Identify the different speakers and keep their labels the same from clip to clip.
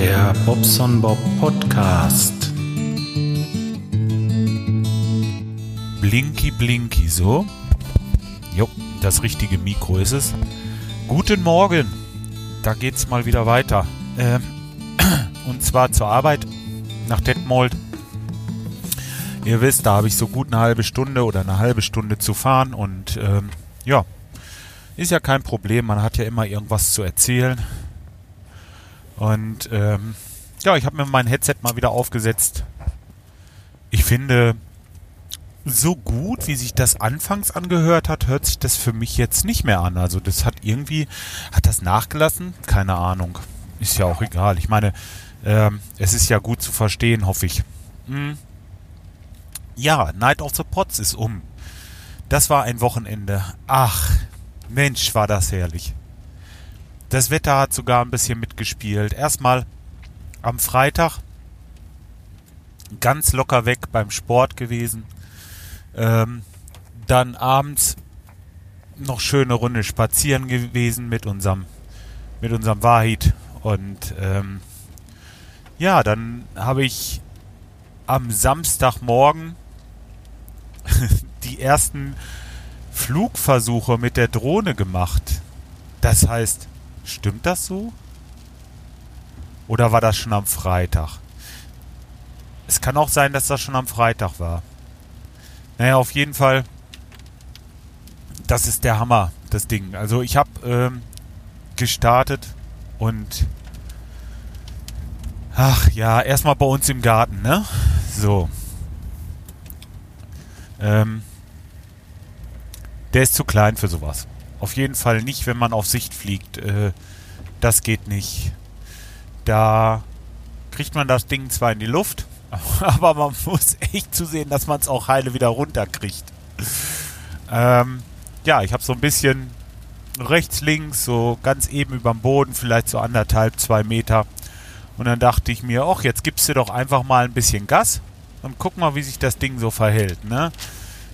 Speaker 1: Der Bobson Bob Podcast.
Speaker 2: Blinky Blinky, so. Jo, das richtige Mikro ist es. Guten Morgen. Da geht's mal wieder weiter. Ähm, und zwar zur Arbeit nach Detmold. Ihr wisst, da habe ich so gut eine halbe Stunde oder eine halbe Stunde zu fahren und ähm, ja, ist ja kein Problem. Man hat ja immer irgendwas zu erzählen. Und ähm, ja, ich habe mir mein Headset mal wieder aufgesetzt. Ich finde, so gut, wie sich das anfangs angehört hat, hört sich das für mich jetzt nicht mehr an. Also das hat irgendwie, hat das nachgelassen? Keine Ahnung. Ist ja auch egal. Ich meine, ähm, es ist ja gut zu verstehen, hoffe ich. Hm. Ja, Night of the Pots ist um. Das war ein Wochenende. Ach, Mensch, war das herrlich. Das Wetter hat sogar ein bisschen mitgespielt. Erstmal am Freitag ganz locker weg beim Sport gewesen. Ähm, dann abends noch schöne Runde spazieren gewesen mit unserem mit unserem Wahid und ähm, ja, dann habe ich am Samstagmorgen die ersten Flugversuche mit der Drohne gemacht. Das heißt, Stimmt das so? Oder war das schon am Freitag? Es kann auch sein, dass das schon am Freitag war. Naja, auf jeden Fall, das ist der Hammer, das Ding. Also ich habe ähm, gestartet und ach ja, erstmal bei uns im Garten, ne? So. Ähm, der ist zu klein für sowas. Auf jeden Fall nicht, wenn man auf Sicht fliegt. Äh, das geht nicht. Da kriegt man das Ding zwar in die Luft, aber man muss echt zusehen, dass man es auch heile wieder runterkriegt. Ähm, ja, ich habe so ein bisschen rechts, links, so ganz eben über dem Boden, vielleicht so anderthalb, zwei Meter. Und dann dachte ich mir, ach, jetzt gibst du doch einfach mal ein bisschen Gas und guck mal, wie sich das Ding so verhält. Ne?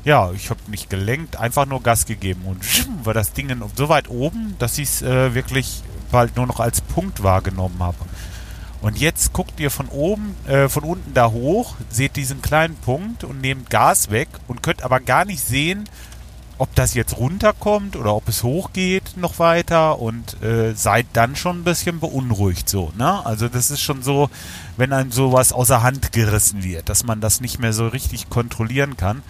Speaker 2: Ja, ich habe nicht gelenkt, einfach nur Gas gegeben und war das Ding so weit oben, dass ich es äh, wirklich bald nur noch als Punkt wahrgenommen habe. Und jetzt guckt ihr von oben, äh, von unten da hoch, seht diesen kleinen Punkt und nehmt Gas weg und könnt aber gar nicht sehen, ob das jetzt runterkommt oder ob es hochgeht noch weiter und äh, seid dann schon ein bisschen beunruhigt so, ne? Also das ist schon so, wenn einem sowas außer Hand gerissen wird, dass man das nicht mehr so richtig kontrollieren kann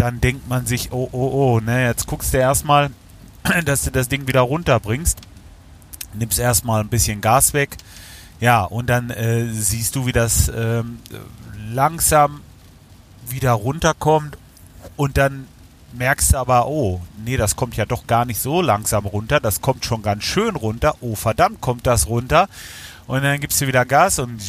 Speaker 2: dann denkt man sich, oh, oh, oh, ne, jetzt guckst du erstmal, dass du das Ding wieder runterbringst. Nimmst erstmal ein bisschen Gas weg. Ja, und dann äh, siehst du, wie das ähm, langsam wieder runterkommt und dann merkst du aber, oh, nee, das kommt ja doch gar nicht so langsam runter, das kommt schon ganz schön runter. Oh, verdammt, kommt das runter. Und dann gibst du wieder Gas und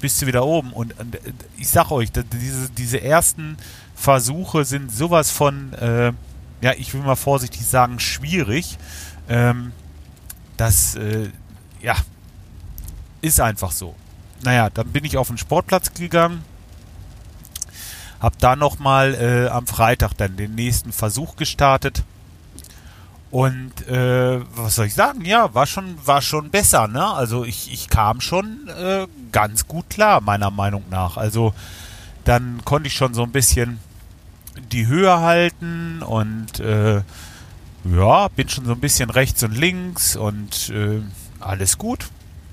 Speaker 2: bist du wieder oben. Und, und ich sag euch, diese, diese ersten Versuche sind sowas von, äh, ja, ich will mal vorsichtig sagen, schwierig. Ähm, das, äh, ja, ist einfach so. Naja, dann bin ich auf den Sportplatz gegangen, hab da nochmal äh, am Freitag dann den nächsten Versuch gestartet. Und äh, was soll ich sagen? Ja, war schon, war schon besser, ne? Also ich, ich kam schon äh, ganz gut klar, meiner Meinung nach. Also dann konnte ich schon so ein bisschen die Höhe halten und äh, ja, bin schon so ein bisschen rechts und links und äh, alles gut.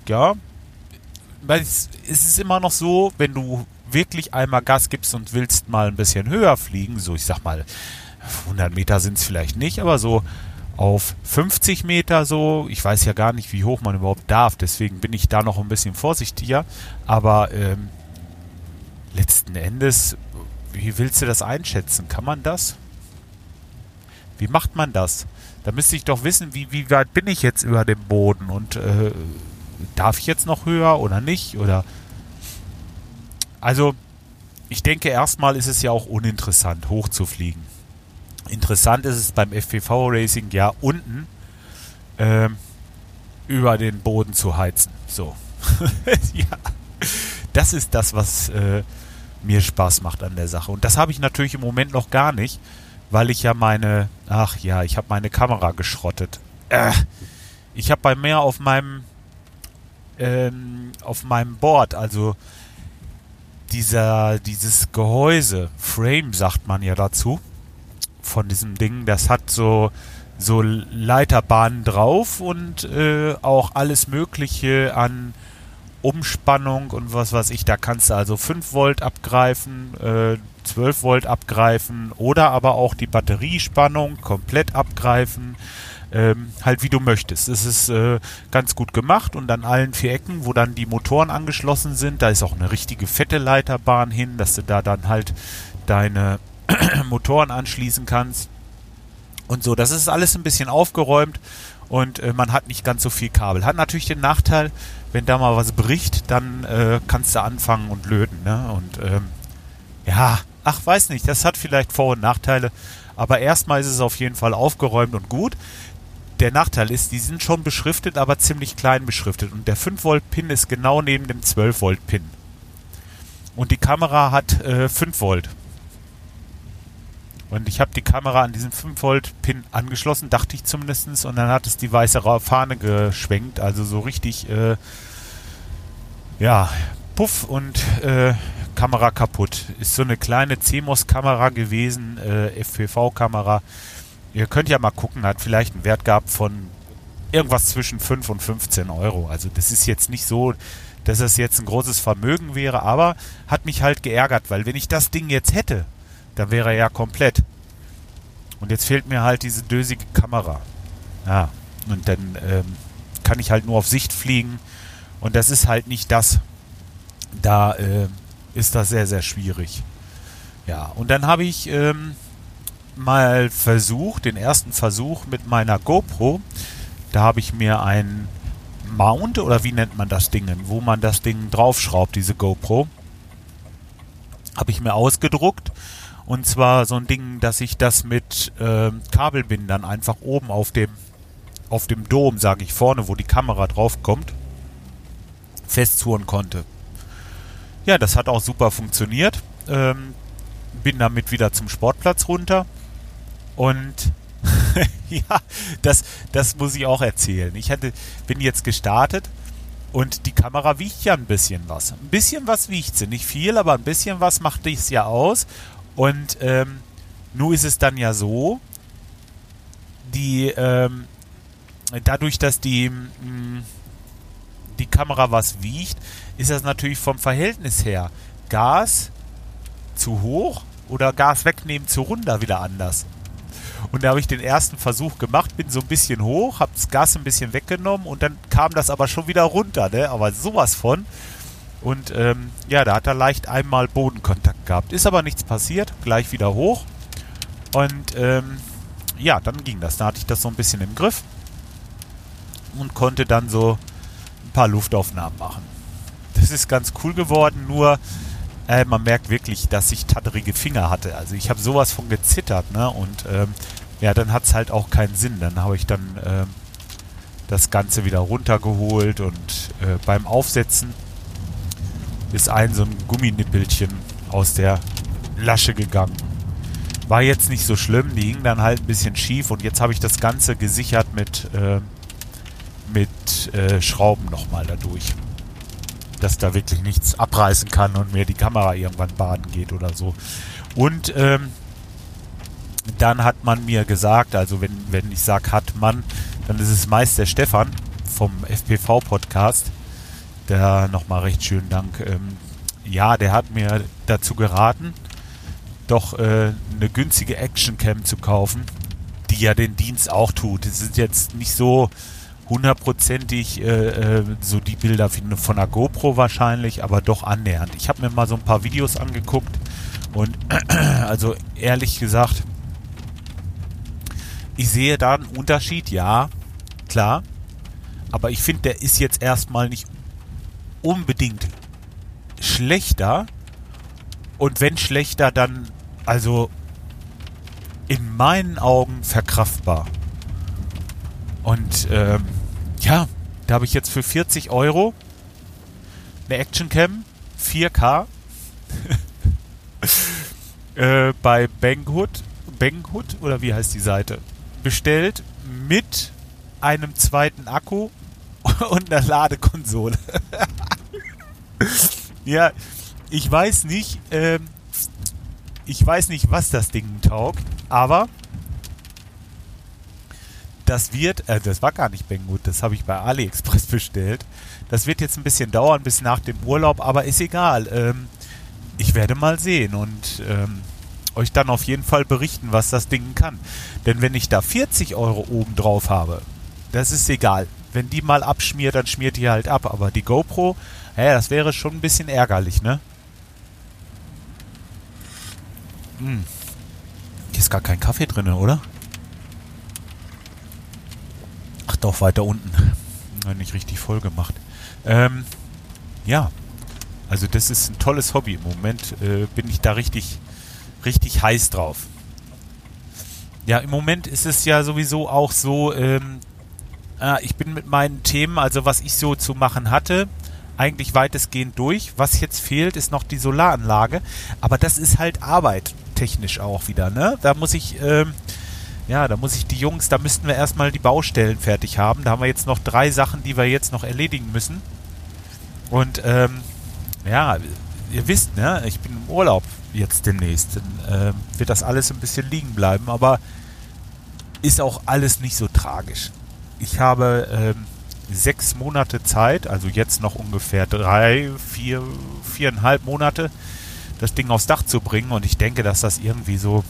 Speaker 2: Ja. Weil es, ist immer noch so, wenn du wirklich einmal Gas gibst und willst mal ein bisschen höher fliegen, so ich sag mal, 100 Meter sind es vielleicht nicht, aber so auf 50 Meter so, ich weiß ja gar nicht, wie hoch man überhaupt darf, deswegen bin ich da noch ein bisschen vorsichtiger, aber ähm, letzten Endes wie willst du das einschätzen? Kann man das? Wie macht man das? Da müsste ich doch wissen, wie, wie weit bin ich jetzt über dem Boden und äh, darf ich jetzt noch höher oder nicht? Oder also, ich denke, erstmal ist es ja auch uninteressant, hochzufliegen. Interessant ist es beim FPV Racing ja unten äh, über den Boden zu heizen. So. ja. Das ist das, was äh, mir Spaß macht an der Sache. Und das habe ich natürlich im Moment noch gar nicht, weil ich ja meine, ach ja, ich habe meine Kamera geschrottet. Äh, ich habe bei mir auf meinem ähm, auf meinem Board, also dieser, dieses Gehäuse, Frame sagt man ja dazu, von diesem Ding, das hat so, so Leiterbahnen drauf und äh, auch alles Mögliche an Umspannung und was weiß ich. Da kannst du also 5 Volt abgreifen, äh, 12 Volt abgreifen oder aber auch die Batteriespannung komplett abgreifen. Ähm, halt wie du möchtest. Es ist äh, ganz gut gemacht und an allen vier Ecken, wo dann die Motoren angeschlossen sind, da ist auch eine richtige fette Leiterbahn hin, dass du da dann halt deine Motoren anschließen kannst. Und so, das ist alles ein bisschen aufgeräumt und äh, man hat nicht ganz so viel Kabel. Hat natürlich den Nachteil, wenn da mal was bricht, dann äh, kannst du anfangen und löten. Ne? Und ähm, ja, ach, weiß nicht, das hat vielleicht Vor- und Nachteile. Aber erstmal ist es auf jeden Fall aufgeräumt und gut der Nachteil ist, die sind schon beschriftet, aber ziemlich klein beschriftet. Und der 5-Volt-Pin ist genau neben dem 12-Volt-Pin. Und die Kamera hat äh, 5 Volt. Und ich habe die Kamera an diesen 5-Volt-Pin angeschlossen, dachte ich zumindest. Und dann hat es die weiße Fahne geschwenkt. Also so richtig, äh, ja, Puff und äh, Kamera kaputt. Ist so eine kleine CMOS-Kamera gewesen, äh, FPV-Kamera. Ihr könnt ja mal gucken, hat vielleicht einen Wert gehabt von irgendwas zwischen 5 und 15 Euro. Also das ist jetzt nicht so, dass es jetzt ein großes Vermögen wäre, aber hat mich halt geärgert, weil wenn ich das Ding jetzt hätte, dann wäre er ja komplett. Und jetzt fehlt mir halt diese dösige Kamera. Ja, und dann ähm, kann ich halt nur auf Sicht fliegen und das ist halt nicht das. Da äh, ist das sehr, sehr schwierig. Ja, und dann habe ich ähm, mal versucht, den ersten Versuch mit meiner GoPro. Da habe ich mir ein Mount oder wie nennt man das Ding, wo man das Ding draufschraubt, diese GoPro, habe ich mir ausgedruckt. Und zwar so ein Ding, dass ich das mit äh, Kabelbindern einfach oben auf dem auf dem Dom, sage ich vorne, wo die Kamera draufkommt, festzurren konnte. Ja, das hat auch super funktioniert. Ähm, bin damit wieder zum Sportplatz runter und ja, das, das muss ich auch erzählen. Ich hatte, bin jetzt gestartet und die Kamera wiegt ja ein bisschen was. Ein bisschen was wiegt sie. Nicht viel, aber ein bisschen was macht es ja aus. Und ähm, nun ist es dann ja so, die, ähm, dadurch, dass die, mh, mm, die Kamera was wiegt, ist das natürlich vom Verhältnis her Gas zu hoch oder Gas wegnehmen zu runter wieder anders. Und da habe ich den ersten Versuch gemacht, bin so ein bisschen hoch, habe das Gas ein bisschen weggenommen und dann kam das aber schon wieder runter, ne? Aber sowas von. Und ähm, ja, da hat er leicht einmal Bodenkontakt gehabt. Ist aber nichts passiert, gleich wieder hoch. Und ähm, ja, dann ging das. Da hatte ich das so ein bisschen im Griff und konnte dann so ein paar Luftaufnahmen machen. Das ist ganz cool geworden, nur äh, man merkt wirklich, dass ich tatterige Finger hatte. Also ich habe sowas von gezittert, ne? Und ähm, ja, dann hat es halt auch keinen Sinn. Dann habe ich dann ähm, das Ganze wieder runtergeholt und äh, beim Aufsetzen ist ein so ein Gumminippelchen aus der Lasche gegangen. War jetzt nicht so schlimm, die hing dann halt ein bisschen schief und jetzt habe ich das Ganze gesichert mit, äh, mit äh, Schrauben nochmal dadurch dass da wirklich nichts abreißen kann und mir die Kamera irgendwann baden geht oder so. Und ähm, dann hat man mir gesagt, also wenn, wenn ich sage hat man, dann ist es meist der Stefan vom FPV-Podcast. Der nochmal recht schönen Dank. Ähm, ja, der hat mir dazu geraten, doch äh, eine günstige Actioncam zu kaufen, die ja den Dienst auch tut. Es ist jetzt nicht so hundertprozentig äh, äh, so die Bilder von der GoPro wahrscheinlich, aber doch annähernd. Ich habe mir mal so ein paar Videos angeguckt und also ehrlich gesagt, ich sehe da einen Unterschied, ja, klar, aber ich finde, der ist jetzt erstmal nicht unbedingt schlechter und wenn schlechter, dann also in meinen Augen verkraftbar. Und ähm, ja, da habe ich jetzt für 40 Euro eine Actioncam 4K äh, bei Banggood, Banggood oder wie heißt die Seite, bestellt mit einem zweiten Akku und einer Ladekonsole. ja, ich weiß nicht, ähm, ich weiß nicht, was das Ding taugt, aber das wird, äh, das war gar nicht Banggood, das habe ich bei AliExpress bestellt. Das wird jetzt ein bisschen dauern bis nach dem Urlaub, aber ist egal. Ähm, ich werde mal sehen und ähm, euch dann auf jeden Fall berichten, was das Ding kann. Denn wenn ich da 40 Euro oben drauf habe, das ist egal. Wenn die mal abschmiert, dann schmiert die halt ab. Aber die GoPro, ja, das wäre schon ein bisschen ärgerlich, ne? Hm. Hier ist gar kein Kaffee drin, oder? Ach doch, weiter unten. Nicht richtig voll gemacht. Ähm, ja, also das ist ein tolles Hobby. Im Moment äh, bin ich da richtig, richtig heiß drauf. Ja, im Moment ist es ja sowieso auch so, ähm, äh, ich bin mit meinen Themen, also was ich so zu machen hatte, eigentlich weitestgehend durch. Was jetzt fehlt, ist noch die Solaranlage. Aber das ist halt Arbeit, technisch auch wieder, ne? Da muss ich, ähm, ja, da muss ich die Jungs, da müssten wir erstmal die Baustellen fertig haben. Da haben wir jetzt noch drei Sachen, die wir jetzt noch erledigen müssen. Und ähm, ja, ihr wisst, ne, ich bin im Urlaub jetzt demnächst. Dann äh, wird das alles ein bisschen liegen bleiben, aber ist auch alles nicht so tragisch. Ich habe ähm, sechs Monate Zeit, also jetzt noch ungefähr drei, vier, viereinhalb Monate, das Ding aufs Dach zu bringen und ich denke, dass das irgendwie so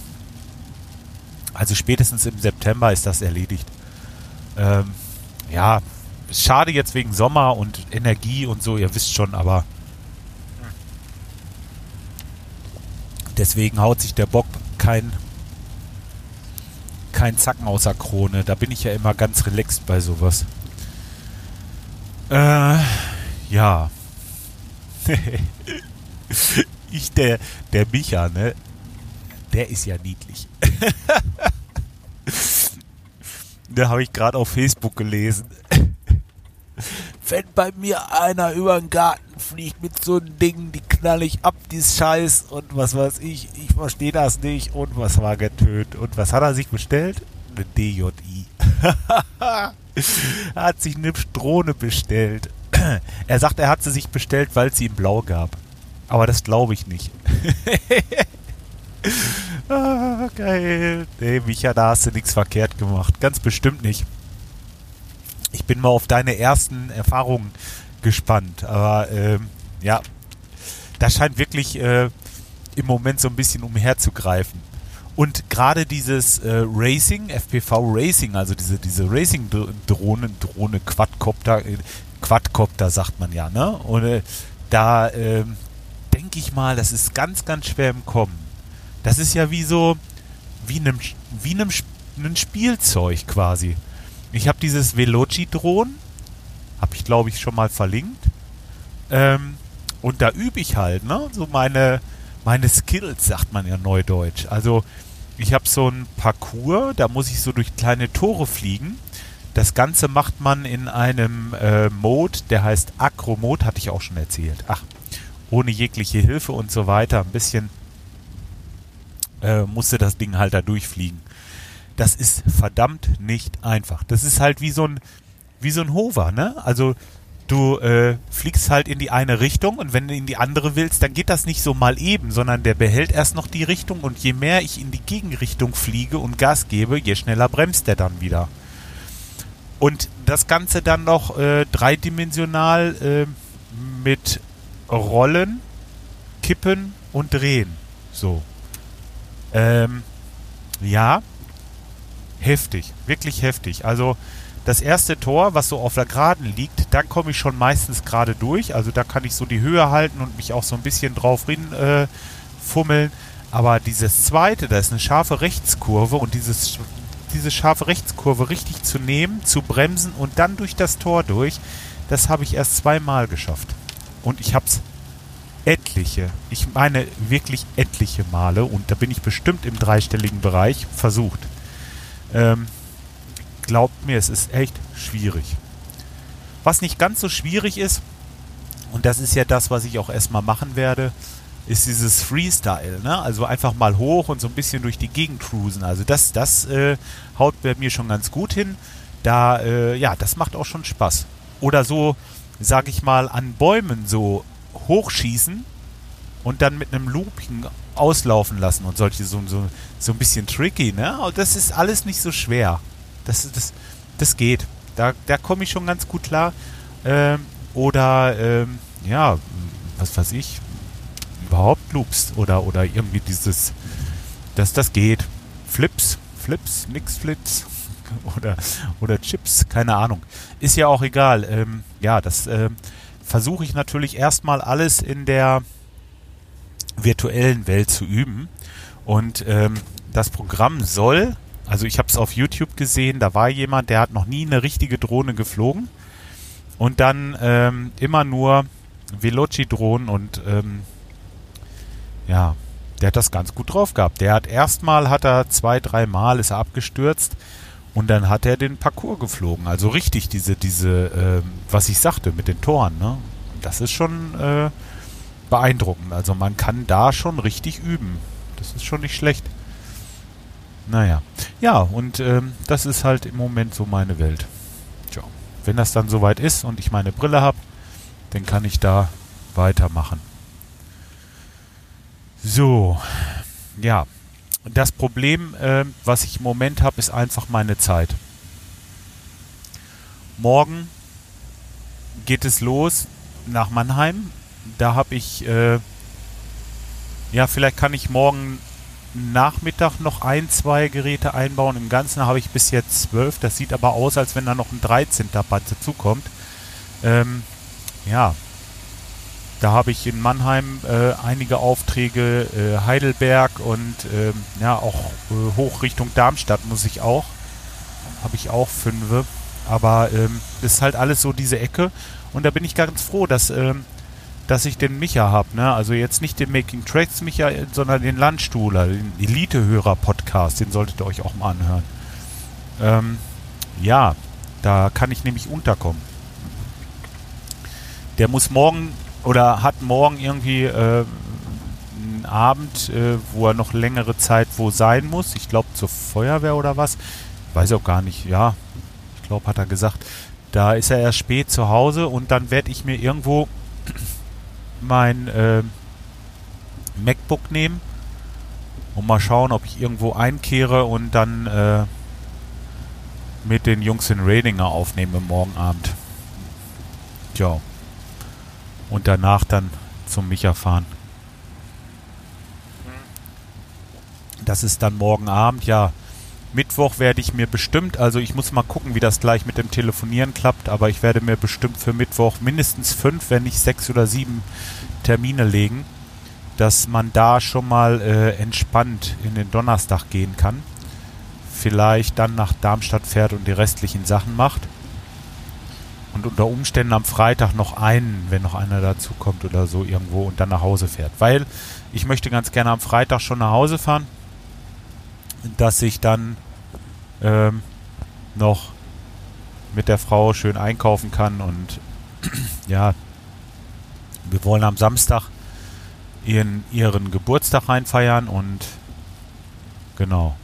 Speaker 2: also spätestens im September ist das erledigt. Ähm, ja, schade jetzt wegen Sommer und Energie und so, ihr wisst schon, aber deswegen haut sich der Bock kein kein Zacken außer Krone. Da bin ich ja immer ganz relaxed bei sowas. Äh, ja. ich, der, der Micha, ne? Der ist ja niedlich. da habe ich gerade auf Facebook gelesen. Wenn bei mir einer über den Garten fliegt mit so einem Ding, die knall ich ab, die Scheiß und was weiß ich, ich verstehe das nicht und was war getötet und was hat er sich bestellt? Eine DJI. hat sich eine Drohne bestellt. er sagt, er hat sie sich bestellt, weil sie ihm blau gab. Aber das glaube ich nicht. Ah, geil. Nee, Micha, da hast du nichts verkehrt gemacht. Ganz bestimmt nicht. Ich bin mal auf deine ersten Erfahrungen gespannt. Aber ähm, ja, das scheint wirklich äh, im Moment so ein bisschen umherzugreifen. Und gerade dieses äh, Racing, FPV Racing, also diese, diese Racing-Drohne, Drohne, Quadcopter, äh, Quadcopter sagt man ja, ne? Und äh, da äh, denke ich mal, das ist ganz, ganz schwer im Kommen. Das ist ja wie so, wie einem, wie einem, einem Spielzeug quasi. Ich habe dieses Veloci-Drohnen, habe ich glaube ich schon mal verlinkt. Ähm, und da übe ich halt, ne? So meine, meine Skills, sagt man ja neudeutsch. Also ich habe so ein Parcours, da muss ich so durch kleine Tore fliegen. Das Ganze macht man in einem äh, Mode, der heißt Acro-Mode, hatte ich auch schon erzählt. Ach, ohne jegliche Hilfe und so weiter. Ein bisschen äh, musste das Ding halt da durchfliegen. Das ist verdammt nicht einfach. Das ist halt wie so ein, wie so ein Hover, ne? Also du äh, fliegst halt in die eine Richtung und wenn du in die andere willst, dann geht das nicht so mal eben, sondern der behält erst noch die Richtung und je mehr ich in die Gegenrichtung fliege und Gas gebe, je schneller bremst der dann wieder. Und das Ganze dann noch äh, dreidimensional äh, mit Rollen, Kippen und Drehen. So. Ähm, ja, heftig, wirklich heftig. Also das erste Tor, was so auf der Geraden liegt, da komme ich schon meistens gerade durch. Also da kann ich so die Höhe halten und mich auch so ein bisschen drauf rin äh, fummeln. Aber dieses zweite, da ist eine scharfe Rechtskurve und dieses, diese scharfe Rechtskurve richtig zu nehmen, zu bremsen und dann durch das Tor durch, das habe ich erst zweimal geschafft. Und ich habe es etliche, ich meine wirklich etliche Male, und da bin ich bestimmt im dreistelligen Bereich, versucht. Ähm, glaubt mir, es ist echt schwierig. Was nicht ganz so schwierig ist, und das ist ja das, was ich auch erstmal machen werde, ist dieses Freestyle, ne? Also einfach mal hoch und so ein bisschen durch die Gegend cruisen. Also das, das äh, haut bei mir schon ganz gut hin. Da, äh, ja, das macht auch schon Spaß. oder so, sag ich mal, an Bäumen so hochschießen und dann mit einem Looping auslaufen lassen und solche so, so, so ein bisschen tricky, ne? Und das ist alles nicht so schwer. Das, das, das geht. Da, da komme ich schon ganz gut klar. Ähm, oder, ähm, ja, was weiß ich, überhaupt Loops oder, oder irgendwie dieses, dass das geht. Flips, Flips, nix Flips oder, oder Chips, keine Ahnung. Ist ja auch egal. Ähm, ja, das ähm, versuche ich natürlich erstmal alles in der virtuellen Welt zu üben. Und ähm, das Programm soll, also ich habe es auf YouTube gesehen, da war jemand, der hat noch nie eine richtige Drohne geflogen und dann ähm, immer nur Veloci-Drohnen und ähm, ja, der hat das ganz gut drauf gehabt. Der hat erstmal hat er zwei, dreimal ist er abgestürzt und dann hat er den Parcours geflogen. Also richtig diese, diese, äh, was ich sagte mit den Toren, ne? Das ist schon äh, beeindruckend. Also man kann da schon richtig üben. Das ist schon nicht schlecht. Naja. Ja, und ähm, das ist halt im Moment so meine Welt. Tja. Wenn das dann soweit ist und ich meine Brille habe, dann kann ich da weitermachen. So, ja. Das Problem, äh, was ich im Moment habe, ist einfach meine Zeit. Morgen geht es los nach Mannheim. Da habe ich, äh, ja, vielleicht kann ich morgen Nachmittag noch ein, zwei Geräte einbauen. Im Ganzen habe ich bis jetzt zwölf. Das sieht aber aus, als wenn da noch ein 13. Band dazukommt. Ähm, ja, da habe ich in Mannheim äh, einige Aufträge, äh, Heidelberg und äh, ja auch äh, hoch Richtung Darmstadt muss ich auch. Habe ich auch fünf. Aber ähm, ist halt alles so diese Ecke. Und da bin ich ganz froh, dass, ähm, dass ich den Micha habe. Ne? Also jetzt nicht den Making Tracks Micha, sondern den Landstuhler, den Elite-Hörer-Podcast. Den solltet ihr euch auch mal anhören. Ähm, ja, da kann ich nämlich unterkommen. Der muss morgen oder hat morgen irgendwie äh, einen Abend, äh, wo er noch längere Zeit wo sein muss. Ich glaube zur Feuerwehr oder was. Weiß auch gar nicht. Ja, ich glaube, hat er gesagt. Da ist er erst spät zu Hause und dann werde ich mir irgendwo mein äh, MacBook nehmen und mal schauen, ob ich irgendwo einkehre und dann äh, mit den Jungs in Radinger aufnehme morgen Abend. Tja und danach dann zum Micha fahren. Das ist dann morgen Abend, ja. Mittwoch werde ich mir bestimmt, also ich muss mal gucken, wie das gleich mit dem Telefonieren klappt, aber ich werde mir bestimmt für Mittwoch mindestens fünf, wenn nicht sechs oder sieben Termine legen, dass man da schon mal äh, entspannt in den Donnerstag gehen kann. Vielleicht dann nach Darmstadt fährt und die restlichen Sachen macht und unter Umständen am Freitag noch einen, wenn noch einer dazu kommt oder so irgendwo und dann nach Hause fährt. Weil ich möchte ganz gerne am Freitag schon nach Hause fahren, dass ich dann ähm, noch mit der Frau schön einkaufen kann und ja, wir wollen am Samstag ihren, ihren Geburtstag reinfeiern und genau,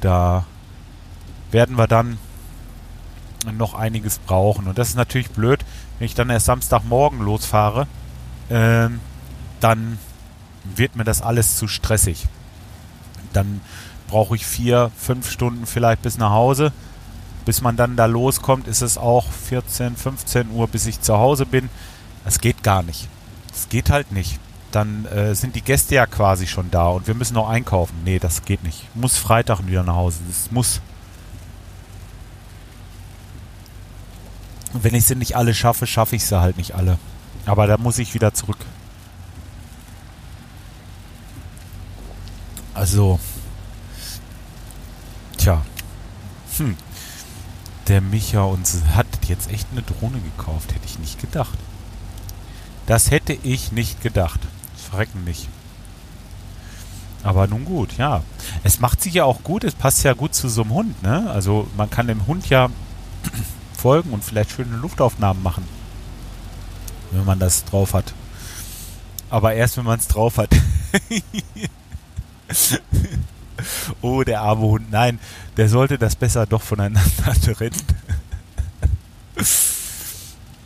Speaker 2: da werden wir dann noch einiges brauchen. Und das ist natürlich blöd, wenn ich dann erst Samstagmorgen losfahre, ähm, dann wird mir das alles zu stressig. Dann brauche ich vier, fünf Stunden vielleicht bis nach Hause. Bis man dann da loskommt, ist es auch 14, 15 Uhr, bis ich zu Hause bin. Das geht gar nicht. Das geht halt nicht. Dann äh, sind die Gäste ja quasi schon da und wir müssen noch einkaufen. Nee, das geht nicht. Ich muss Freitag wieder nach Hause. Das muss. Und wenn ich sie nicht alle schaffe, schaffe ich sie halt nicht alle. Aber da muss ich wieder zurück. Also, tja, hm, der Micha uns hat jetzt echt eine Drohne gekauft, hätte ich nicht gedacht. Das hätte ich nicht gedacht. Verrecken nicht. Aber nun gut, ja. Es macht sich ja auch gut, es passt ja gut zu so einem Hund, ne? Also man kann dem Hund ja folgen und vielleicht schöne Luftaufnahmen machen. Wenn man das drauf hat. Aber erst, wenn man es drauf hat. oh, der arme Hund. Nein, der sollte das besser doch voneinander trennen.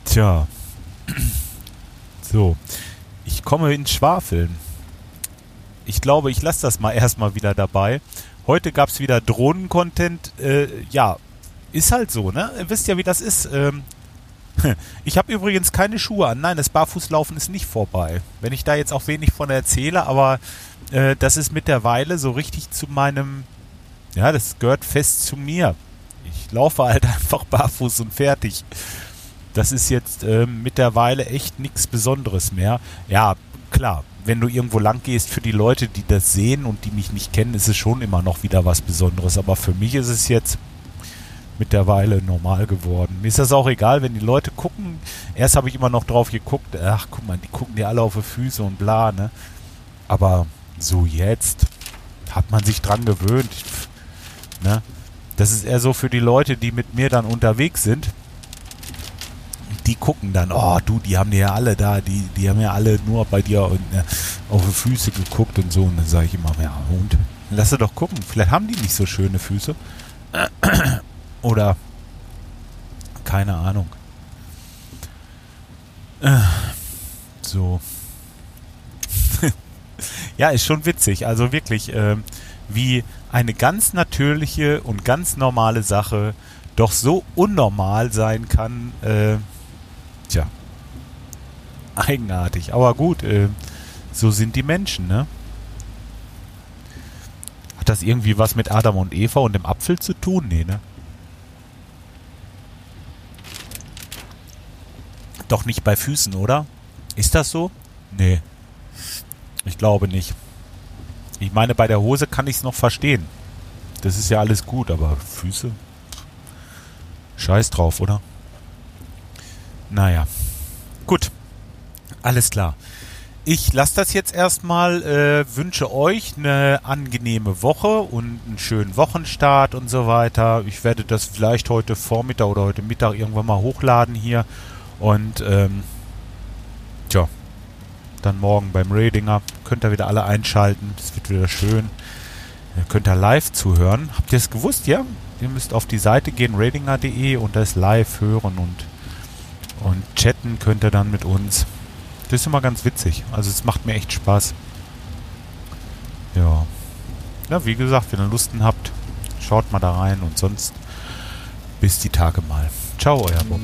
Speaker 2: Tja. So. Ich komme ins Schwafeln. Ich glaube, ich lasse das mal erstmal wieder dabei. Heute gab es wieder Drohnen-Content. Äh, ja, ist halt so, ne? Ihr wisst ja, wie das ist. Ähm, ich habe übrigens keine Schuhe an. Nein, das Barfußlaufen ist nicht vorbei. Wenn ich da jetzt auch wenig von erzähle, aber äh, das ist mittlerweile so richtig zu meinem, ja, das gehört fest zu mir. Ich laufe halt einfach barfuß und fertig. Das ist jetzt äh, mittlerweile echt nichts Besonderes mehr. Ja, klar, wenn du irgendwo lang gehst, für die Leute, die das sehen und die mich nicht kennen, ist es schon immer noch wieder was Besonderes. Aber für mich ist es jetzt mittlerweile normal geworden. Mir ist das auch egal, wenn die Leute gucken. Erst habe ich immer noch drauf geguckt, ach guck mal, die gucken dir alle auf die Füße und bla, ne? Aber so jetzt hat man sich dran gewöhnt. Ne? Das ist eher so für die Leute, die mit mir dann unterwegs sind die gucken dann, oh du, die haben ja alle da, die, die haben ja alle nur bei dir und, äh, auf die Füße geguckt und so. Und dann sage ich immer, ja, und lass sie doch gucken, vielleicht haben die nicht so schöne Füße. Oder keine Ahnung. So. ja, ist schon witzig. Also wirklich, äh, wie eine ganz natürliche und ganz normale Sache doch so unnormal sein kann, äh, Tja. Eigenartig. Aber gut, äh, so sind die Menschen, ne? Hat das irgendwie was mit Adam und Eva und dem Apfel zu tun? Nee, ne? Doch nicht bei Füßen, oder? Ist das so? Nee. Ich glaube nicht. Ich meine, bei der Hose kann ich es noch verstehen. Das ist ja alles gut, aber Füße? Scheiß drauf, oder? Naja. Gut. Alles klar. Ich lasse das jetzt erstmal, äh, wünsche euch eine angenehme Woche und einen schönen Wochenstart und so weiter. Ich werde das vielleicht heute Vormittag oder heute Mittag irgendwann mal hochladen hier. Und ähm, tja, dann morgen beim Radinger könnt ihr wieder alle einschalten. Es wird wieder schön. Ihr könnt da live zuhören. Habt ihr es gewusst, ja? Ihr müsst auf die Seite gehen, radinger.de und das live hören und und chatten könnt ihr dann mit uns. Das ist immer ganz witzig. Also es macht mir echt Spaß. Ja. Ja, wie gesagt, wenn ihr Lusten habt, schaut mal da rein und sonst bis die Tage mal. Ciao, euer Bob.